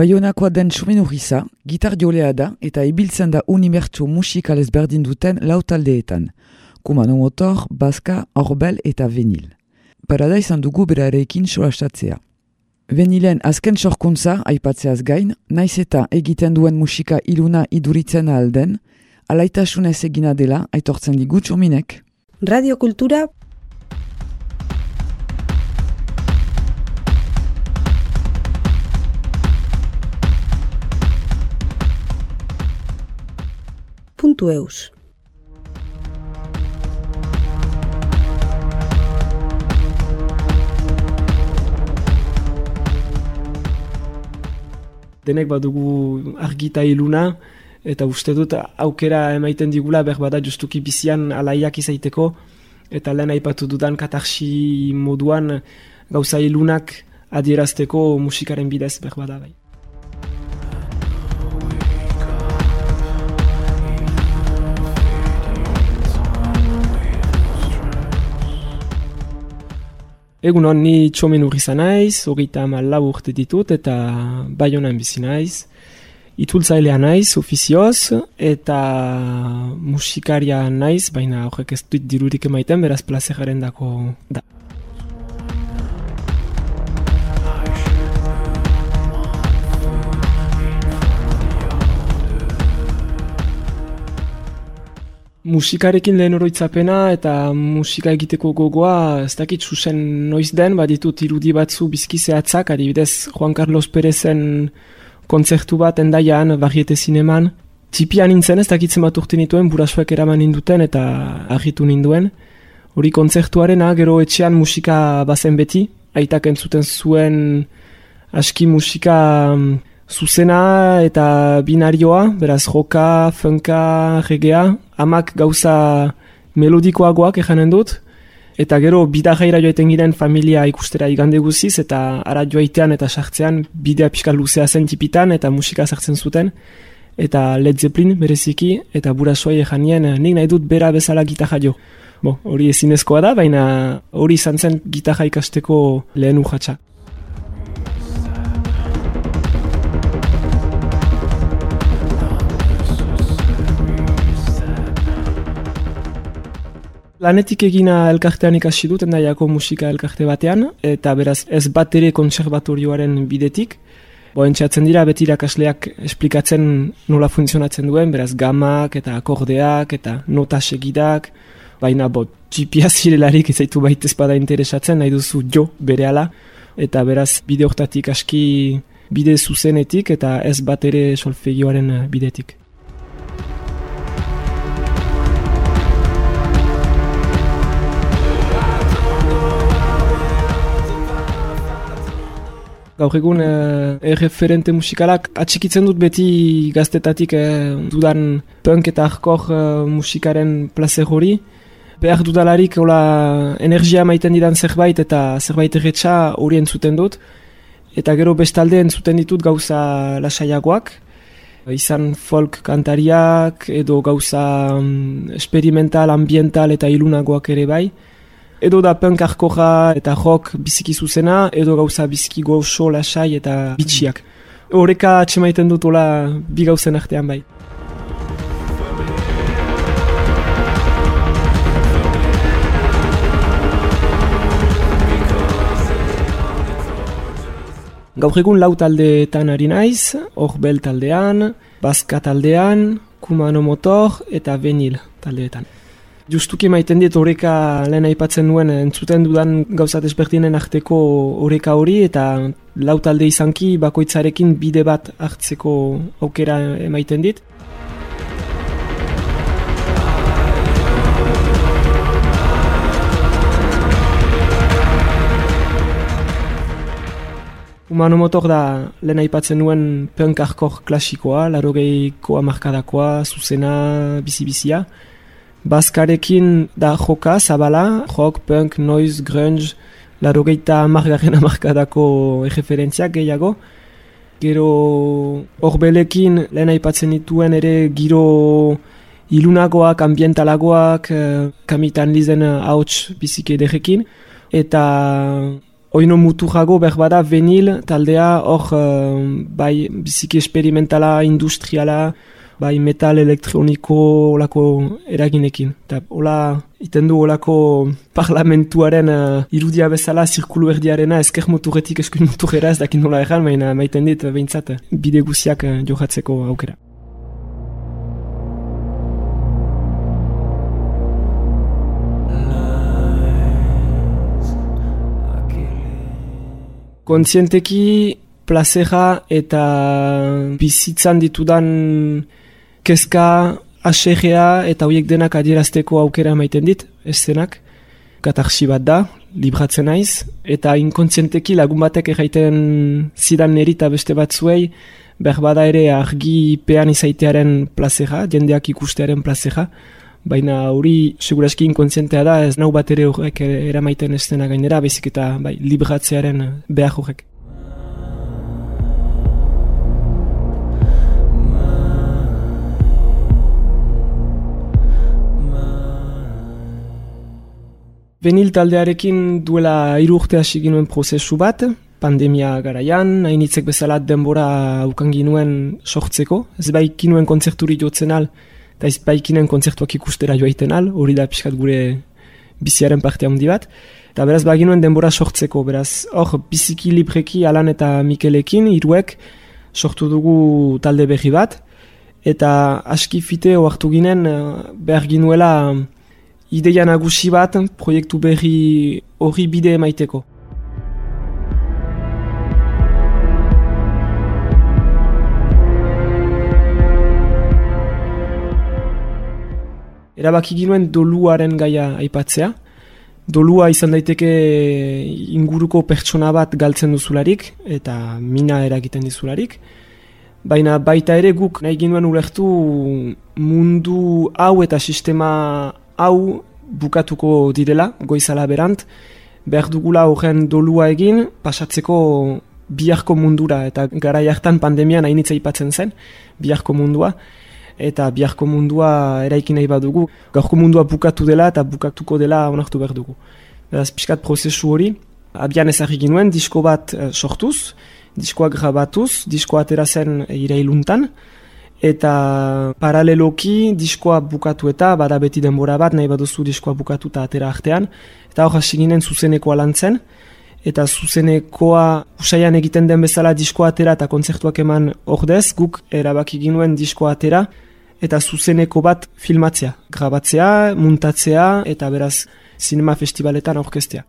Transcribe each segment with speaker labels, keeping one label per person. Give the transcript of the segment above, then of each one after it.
Speaker 1: Baionakoa den Sumen Urriza, gitar jolea da eta ibiltzen da unimertsu musikal ezberdin duten lau taldeetan. Kumano motor, baska, orbel eta venil. Parada izan dugu berarekin solastatzea. Venilen azken sorkuntza aipatzeaz gain, naiz eta egiten duen musika iluna iduritzen alden, alaitasunez egina dela aitortzen digu txominek.
Speaker 2: Radiokultura puntu eus.
Speaker 3: Denek badugu argita iluna, eta uste dut aukera emaiten digula behar bada justuki bizian alaiak izaiteko, eta lehen aipatu dudan katarsi moduan gauza ilunak adierazteko musikaren bidez behar bada bai. Egun hon, ni txomen urri naiz, hogeita ama lau urte ditut eta bai honan bizi naiz. Itultzailea naiz, ofizioz, eta musikaria naiz, baina horrek ez duit dirurik emaiten, beraz plazeraren dako da. Musikarekin lehen oroitzapena eta musika egiteko gogoa ez dakit zuzen noiz den, baditut irudi batzu bizkizeatzak, adibidez Juan Carlos Perezen kontzertu bat endaian, barriete zineman. Txipian nintzen ez dakitzen bat urte nituen, burasuak eraman ninduten eta argitu ninduen. Hori kontzertuaren gero etxean musika bazen beti, aitak entzuten zuen aski musika mm, zuzena eta binarioa, beraz joka, funka, regea, amak gauza melodikoagoak ejanen dut, eta gero bida jaira joaiten giren familia ikustera igande guziz, eta ara joaitean eta sartzean bidea pixka luzea zen tipitan eta musika sartzen zuten, eta Led Zeppelin bereziki, eta burasuai ejanien nik nahi dut bera bezala gitarra jo. Bo, hori ezinezkoa da, baina hori izan zen gitarra ikasteko lehen urratxa. Lanetik egina elkartean ikasi dut, endaiako musika elkarte batean, eta beraz ez bat ere konservatorioaren bidetik. Bo, entxatzen dira beti irakasleak esplikatzen nola funtzionatzen duen, beraz gamak eta akordeak eta nota segidak, baina bo, txipia zirelarik ezaitu baitez bada interesatzen, nahi duzu jo bere eta beraz bide hortatik aski bide zuzenetik eta ez bat ere solfegioaren bidetik. Gaur egun eh, erreferente musikalak atxikitzen dut beti gaztetatik eh, dudan punk eta arkor eh, musikaren placer hori. Behar dudalarik hola, energia maiten didan zerbait eta zerbait erretxa hori entzuten dut. Eta gero bestalde entzuten ditut gauza lasaiagoak. Izan folk kantariak edo gauza um, experimental, ambiental eta ilunagoak ere bai edo da punk arkoja eta rock biziki zuzena, edo gauza biziki goxo, lasai eta bitxiak. Horeka atxemaiten dut ola bi gauzen artean bai. Gaur egun lau taldeetan ari naiz, Orbel taldean, Baska taldean, Kumano Motor eta Venil taldeetan. Justuki maiten dit horreka lehen aipatzen nuen entzuten dudan gauzat ezberdinen arteko horreka hori eta lau talde izanki bakoitzarekin bide bat hartzeko aukera emaiten dit. Humano motor da lehen aipatzen nuen punk arkor klasikoa, larogeiko amarkadakoa, zuzena, bizi-bizia. Baskarekin da joka, zabala, rock, punk, noise, grunge, larogeita margarren amarkadako referentziak gehiago. Gero horbelekin lehen aipatzen dituen ere giro ilunagoak, ambientalagoak, eh, kamitan lizen hauts bizik ederekin. Eta oino mutu jago berbada venil taldea hor uh, bai biziki esperimentala industriala bai metal elektroniko olako eraginekin. Eta hola, iten du olako parlamentuaren uh, irudia bezala zirkulu erdiarena ezker moturretik eskuin moturrera ez dakin nola erran, baina maiten dit behintzat bide guziak uh, johatzeko aukera. Kontzienteki plazera eta bizitzan ditudan kezka, aserrea eta horiek denak adierazteko aukera maiten dit, eszenak. Katarsi bat da, libratzen naiz, eta inkontzienteki lagun batek erraiten zidan neri eta beste bat zuei, berbada ere argi pean izaitearen plazera, jendeak ikustearen plazera, baina hori seguraski inkontzientea da, ez nau bat ere horrek eramaiten estena gainera, bezik eta bai, libratzearen behar horrek. Benil taldearekin duela hiru urte hasi ginuen prozesu bat, pandemia garaian, hainitzek bezala denbora ukan ginuen sortzeko, ez baik ginuen kontzerturi jotzen al, eta ez baik ginuen kontzertuak ikustera joaiten al, hori da pixkat gure biziaren parte handi bat, eta beraz ba ginuen denbora sortzeko, beraz hor biziki libreki Alan eta Mikelekin, iruek sortu dugu talde berri bat, eta aski fite oartu ginen eh, behar ginuela ideia nagusi bat proiektu berri hori bide emaiteko. Erabaki ginuen doluaren gaia aipatzea. Dolua izan daiteke inguruko pertsona bat galtzen duzularik eta mina eragiten dizularik. Baina baita ere guk nahi ginuen ulertu mundu hau eta sistema hau bukatuko direla, goizala berant, behar dugula horren dolua egin, pasatzeko biharko mundura, eta gara jartan pandemian hainitza ipatzen zen, biharko mundua, eta biharko mundua eraikin nahi badugu, gaurko mundua bukatu dela eta bukatuko dela onartu behar dugu. Beraz, pixkat prozesu hori, abian ezagri ginuen, disko bat eh, sortuz, diskoa grabatuz, diskoa atera zen ireiluntan, eta paraleloki diskoa bukatu eta bada beti denbora bat nahi baduzu diskoa bukatu eta atera artean. Eta hor hasi ginen zuzenekoa lantzen. Eta zuzenekoa usaian egiten den bezala diskoa atera eta kontzertuak eman ordez guk erabaki ginuen diskoa atera. Eta zuzeneko bat filmatzea, grabatzea, muntatzea eta beraz sinema festivaletan orkestea.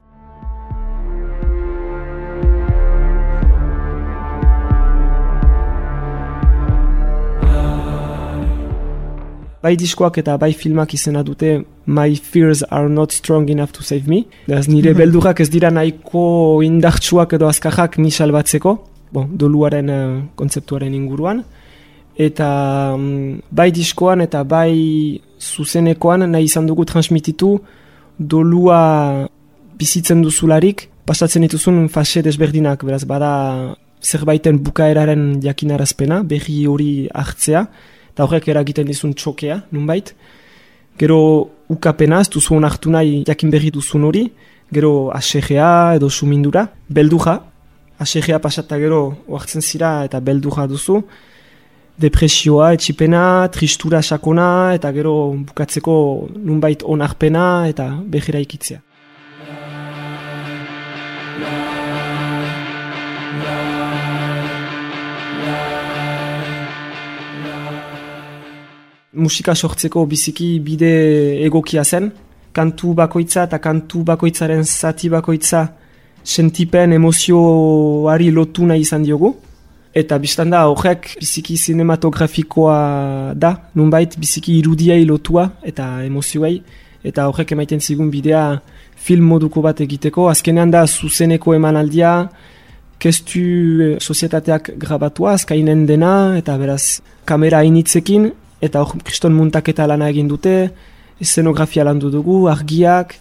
Speaker 3: Bai diskoak eta bai filmak izena dute My Fears Are Not Strong Enough to Save Me. Ez nire mhm. beldurak ez dira nahiko indartsuak edo azkajak ni salbatzeko, bon, doluaren uh, kontzeptuaren inguruan. Eta um, bai diskoan eta bai zuzenekoan nahi izan dugu transmititu dolua bizitzen duzularik, pasatzen dituzun fase desberdinak, beraz bada zerbaiten bukaeraren jakinarazpena, berri hori hartzea, eta horrek eragiten dizun txokea, nunbait. Gero ukapena, ez duzu hartu nahi jakin berri duzun hori, gero asegea edo sumindura, belduja, asegea pasata gero oartzen zira eta belduja duzu, depresioa, etxipena, tristura sakona, eta gero bukatzeko nunbait onarpena eta behira ikitzea. Musika sortzeko biziki bide egokia zen, kantu bakoitza eta kantu bakoitzaren zati bakoitza sentipen emozioari lotu nahi izan diogu. Eta biztan da, horrek biziki cinematografikoa da, nunbait biziki irudiai lotua eta emozioai. Eta horrek emaiten zigun bidea film moduko bat egiteko. Azkenean da, zuzeneko emanaldia, kestu eh, sozietateak grabatua, azkainen dena, eta beraz, kamera initzekin, eta hor kriston muntaketa lana egin dute, eszenografia landu dugu, argiak,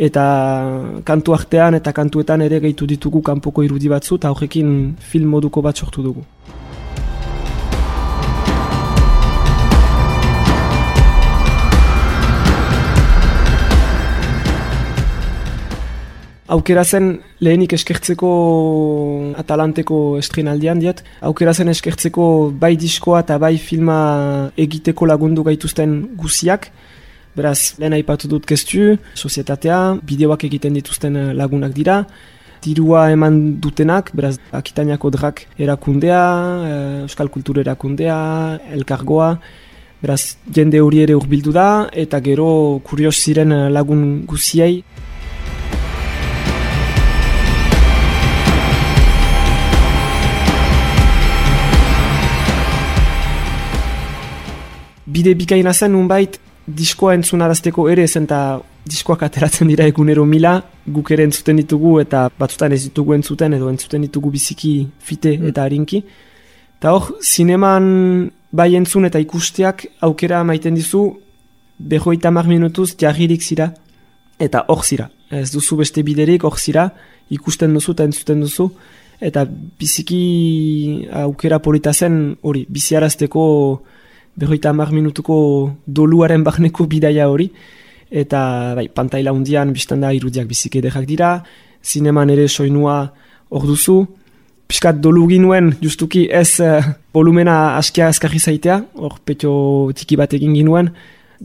Speaker 3: eta kantu artean eta kantuetan ere gehitu ditugu kanpoko irudi batzu, eta horrekin film moduko bat sortu dugu. Aukera zen lehenik eskertzeko atalanteko estrenaldian diet. Aukera zen eskertzeko bai diskoa eta bai filma egiteko lagundu gaituzten guziak. Beraz, lehen aipatu dut kestu, sozietatea, bideoak egiten dituzten lagunak dira. Dirua eman dutenak, beraz, akitainako drak erakundea, eh, euskal kultur erakundea, elkargoa. Beraz, jende hori ere urbildu da, eta gero kurios ziren lagun guziei. Bide bikaina zen unbait diskoa entzunarazteko ere zen eta diskoak ateratzen dira egunero mila, guk ere entzuten ditugu eta batzutan ez ditugu entzuten edo entzuten ditugu biziki fite mm. eta harinki. Eta hor, zineman bai entzun eta ikusteak aukera maiten dizu behoita mar minutuz jarririk zira eta hor zira. Ez duzu beste biderik hor zira, ikusten duzu eta entzuten duzu eta biziki aukera polita zen hori, biziarazteko berroita hamar minutuko doluaren barneko bidaia hori, eta bai, pantaila hundian biztan da irudiak bizik edekak dira, zineman ere soinua hor duzu, piskat dolu ginuen, justuki ez uh, volumena askia azkarri zaitea, hor petio tiki bat egin ginuen,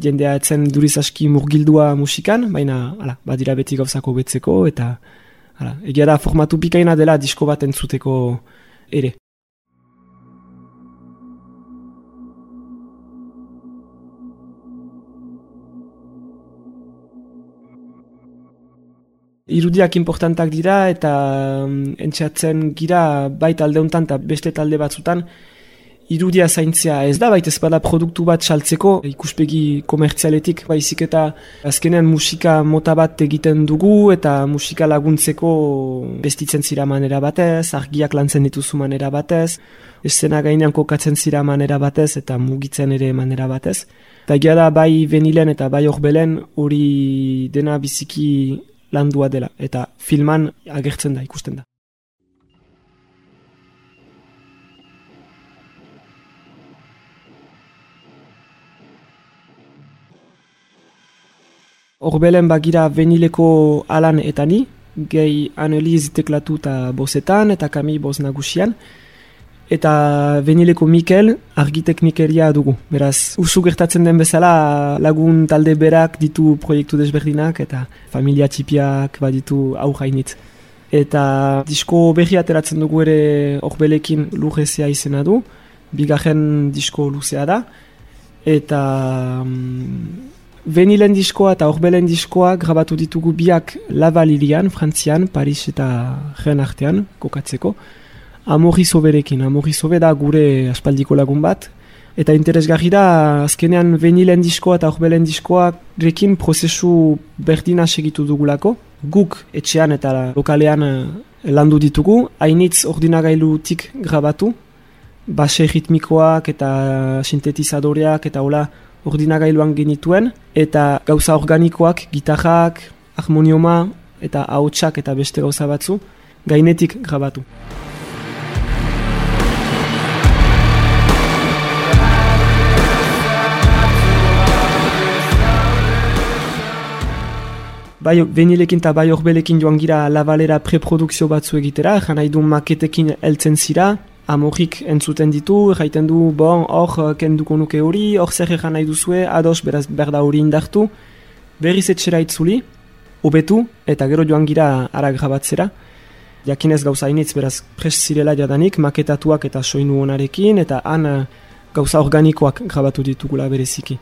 Speaker 3: jendea etzen duriz aski murgildua musikan, baina ala, badira beti gauzako betzeko, eta ala, egia da formatu pikaina dela disko bat entzuteko ere. Irudiak importantak dira eta um, entxatzen gira baita alde honetan eta beste talde batzutan irudia zaintzea ez da baita ezpada produktu bat saltzeko ikuspegi komertzialetik baizik eta azkenean musika mota bat egiten dugu eta musika laguntzeko bestitzen zira manera batez, argiak lantzen dituzu manera batez, eszena gainean kokatzen zira manera batez eta mugitzen ere manera batez. Eta gara bai venilen eta bai horbelen hori dena biziki landua dela eta filman agertzen da ikusten da. Horbelen bagira venileko alan eta ni, gehi analiz teklatu eta bozetan eta kami boz nagusian, eta venileko Mikel argiteknikeria dugu. Beraz, usu gertatzen den bezala lagun talde berak ditu proiektu desberdinak eta familia txipiak baditu aurrainit. Eta disko berri ateratzen dugu ere horbelekin lurrezea izena du, bigarren disko luzea da, eta um, venilen diskoa eta horbelen diskoa grabatu ditugu biak Lavalilian, Frantzian, Paris eta Ren artean, kokatzeko. Amorri soberekin, amorri sobe da gure aspaldiko lagun bat. Eta interesgarri da, azkenean venilen diskoa eta horbelen diskoa rekin prozesu berdina segitu dugulako. Guk etxean eta lokalean eh, landu ditugu, hainitz ordinagailutik grabatu. Base ritmikoak eta sintetizadoreak eta hola ordinagailuan genituen. Eta gauza organikoak, gitarrak, harmonioma eta hautsak eta beste gauza batzu, gainetik grabatu. Bai venilekin eta bai horbelekin joan gira labalera preprodukzio batzu egitera, jan nahi du maketekin eltzen zira, amorrik entzuten ditu, jaiten du, bon, hor eh, kenduko nuke hori, hor zer egan nahi duzue, ados beraz berda hori indartu, berriz etxera itzuli, obetu, eta gero joan gira ara grabatzera, jakinez gauza initz beraz pres zirela jadanik, maketatuak eta soinu honarekin, eta han eh, gauza organikoak grabatu ditugula bereziki.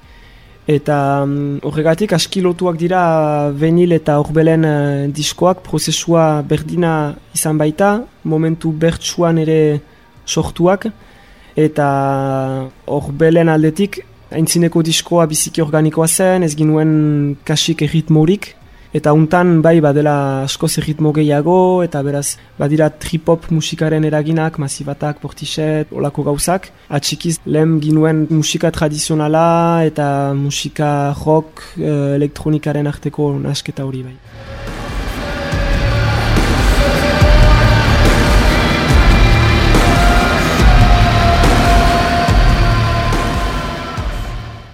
Speaker 3: Eta um, horregatik askilotuak dira venil eta horbelen uh, diskoak prozesua berdina izan baita, momentu bertsuan ere sortuak, eta horbelen aldetik haintzineko diskoa biziki organikoa zen, ez ginuen kasik erritmorik, Eta untan bai badela asko zerritmo gehiago, eta beraz badira trip-hop musikaren eraginak, masibatak, portixet, olako gauzak. Atxikiz lehen ginuen musika tradizionala eta musika rock, eh, elektronikaren arteko nasketa hori bai.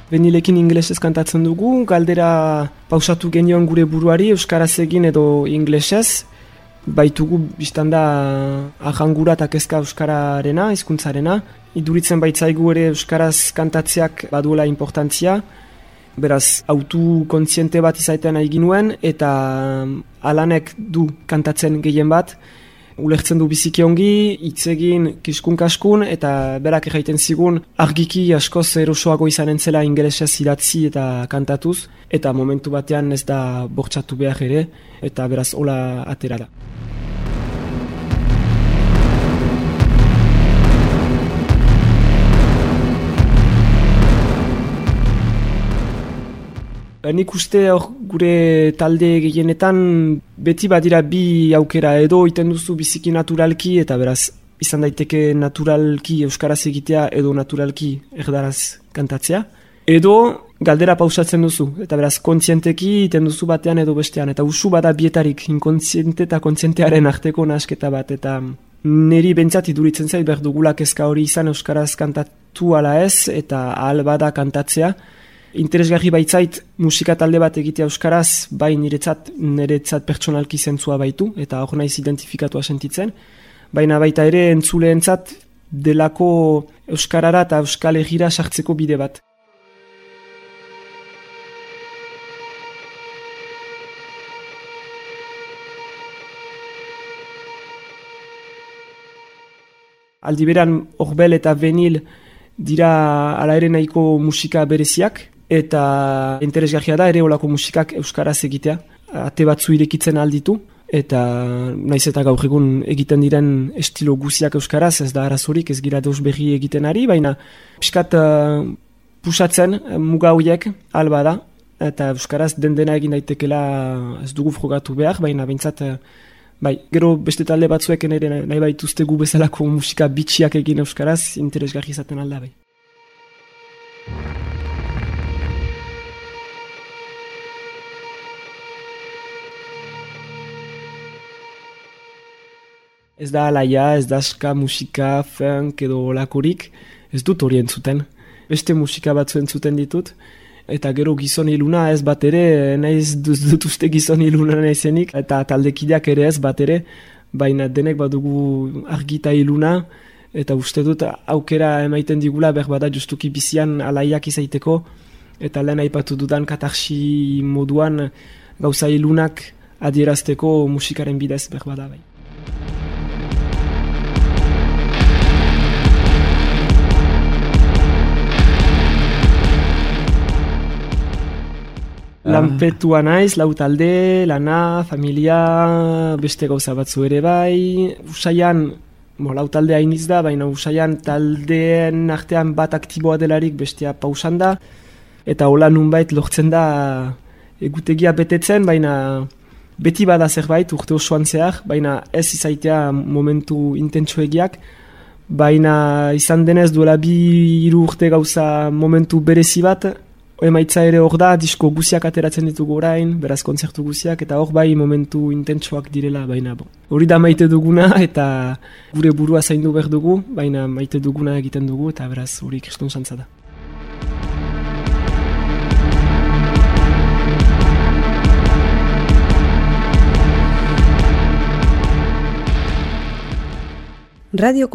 Speaker 3: Benilekin inglesez kantatzen dugu, galdera pausatu genioan gure buruari, Euskaraz egin edo inglesez, baitugu biztan da ahangura eta kezka Euskararena, hizkuntzarena. Iduritzen baitzaigu ere Euskaraz kantatzeak baduela importantzia, beraz autu kontziente bat izaiten nahi ginuen, eta alanek du kantatzen gehien bat, ulertzen du biziki ongi, hitz kiskun kaskun, eta berak erraiten zigun argiki askoz erosoago izan entzela ingelesez idatzi eta kantatuz, eta momentu batean ez da bortxatu behar ere, eta beraz hola atera da. Nik uste hor gure talde gehienetan beti badira bi aukera edo iten duzu biziki naturalki eta beraz izan daiteke naturalki euskaraz egitea edo naturalki erdaraz kantatzea. Edo galdera pausatzen duzu eta beraz kontzienteki iten duzu batean edo bestean eta usu bada bietarik inkontziente eta kontzientearen arteko nasketa bat eta neri bentsat iduritzen zait behar dugulak ezka hori izan euskaraz kantatu ala ez eta ahal bada kantatzea interesgarri baitzait musika talde bat egitea euskaraz, bai niretzat, niretzat pertsonalki zentzua baitu, eta hor naiz identifikatua sentitzen, baina baita ere entzuleentzat delako euskarara eta euskal egira sartzeko bide bat. Aldiberan horbel eta venil dira ala ere nahiko musika bereziak, eta interesgarria da ere olako musikak euskaraz egitea, ate batzu irekitzen alditu, eta naiz eta gaur egun egiten diren estilo guziak euskaraz, ez da arazorik, ez gira deus berri egiten ari, baina piskat uh, pusatzen uh, muga horiek alba da, eta euskaraz den dena egin daitekela ez dugu frogatu behar, baina bintzat, uh, bai, gero beste talde batzuek ere nahi baituzte gu bezalako musika bitxiak egin euskaraz, interesgarri izaten alda bai. Ez da alaia, ez da ska musika, funk edo olakorik, ez dut hori entzuten. Beste musika batzu entzuten ditut, eta gero gizon iluna ez bat ere, naiz dut uste gizon iluna naizenik, eta taldekideak ere ez bat ere, baina denek badugu argita iluna, eta uste dut aukera emaiten digula behar bada justuki bizian alaiak izaiteko, eta lehen aipatu dudan katarsi moduan gauza ilunak adierazteko musikaren bidez behar bada bai. Lanpetua naiz, lau talde, lana, familia, beste gauza batzu ere bai. Usaian, bo, lau talde hainiz da, baina usaian taldeen artean bat aktiboa delarik bestea pausan da. Eta hola nunbait lortzen da egutegia betetzen, baina beti bada zerbait urte osoan zehar, baina ez izaitea momentu intentsuegiak. Baina izan denez duela bi iru urte gauza momentu berezi bat, emaitza ere hor da, disko guziak ateratzen ditugu orain, beraz konzertu guziak, eta hor bai momentu intentsuak direla, baina bo. Hori da maite duguna, eta gure burua zaindu behar dugu, baina maite duguna egiten dugu, eta beraz hori kriston santza da.
Speaker 2: Radio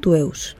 Speaker 2: Kultura eus.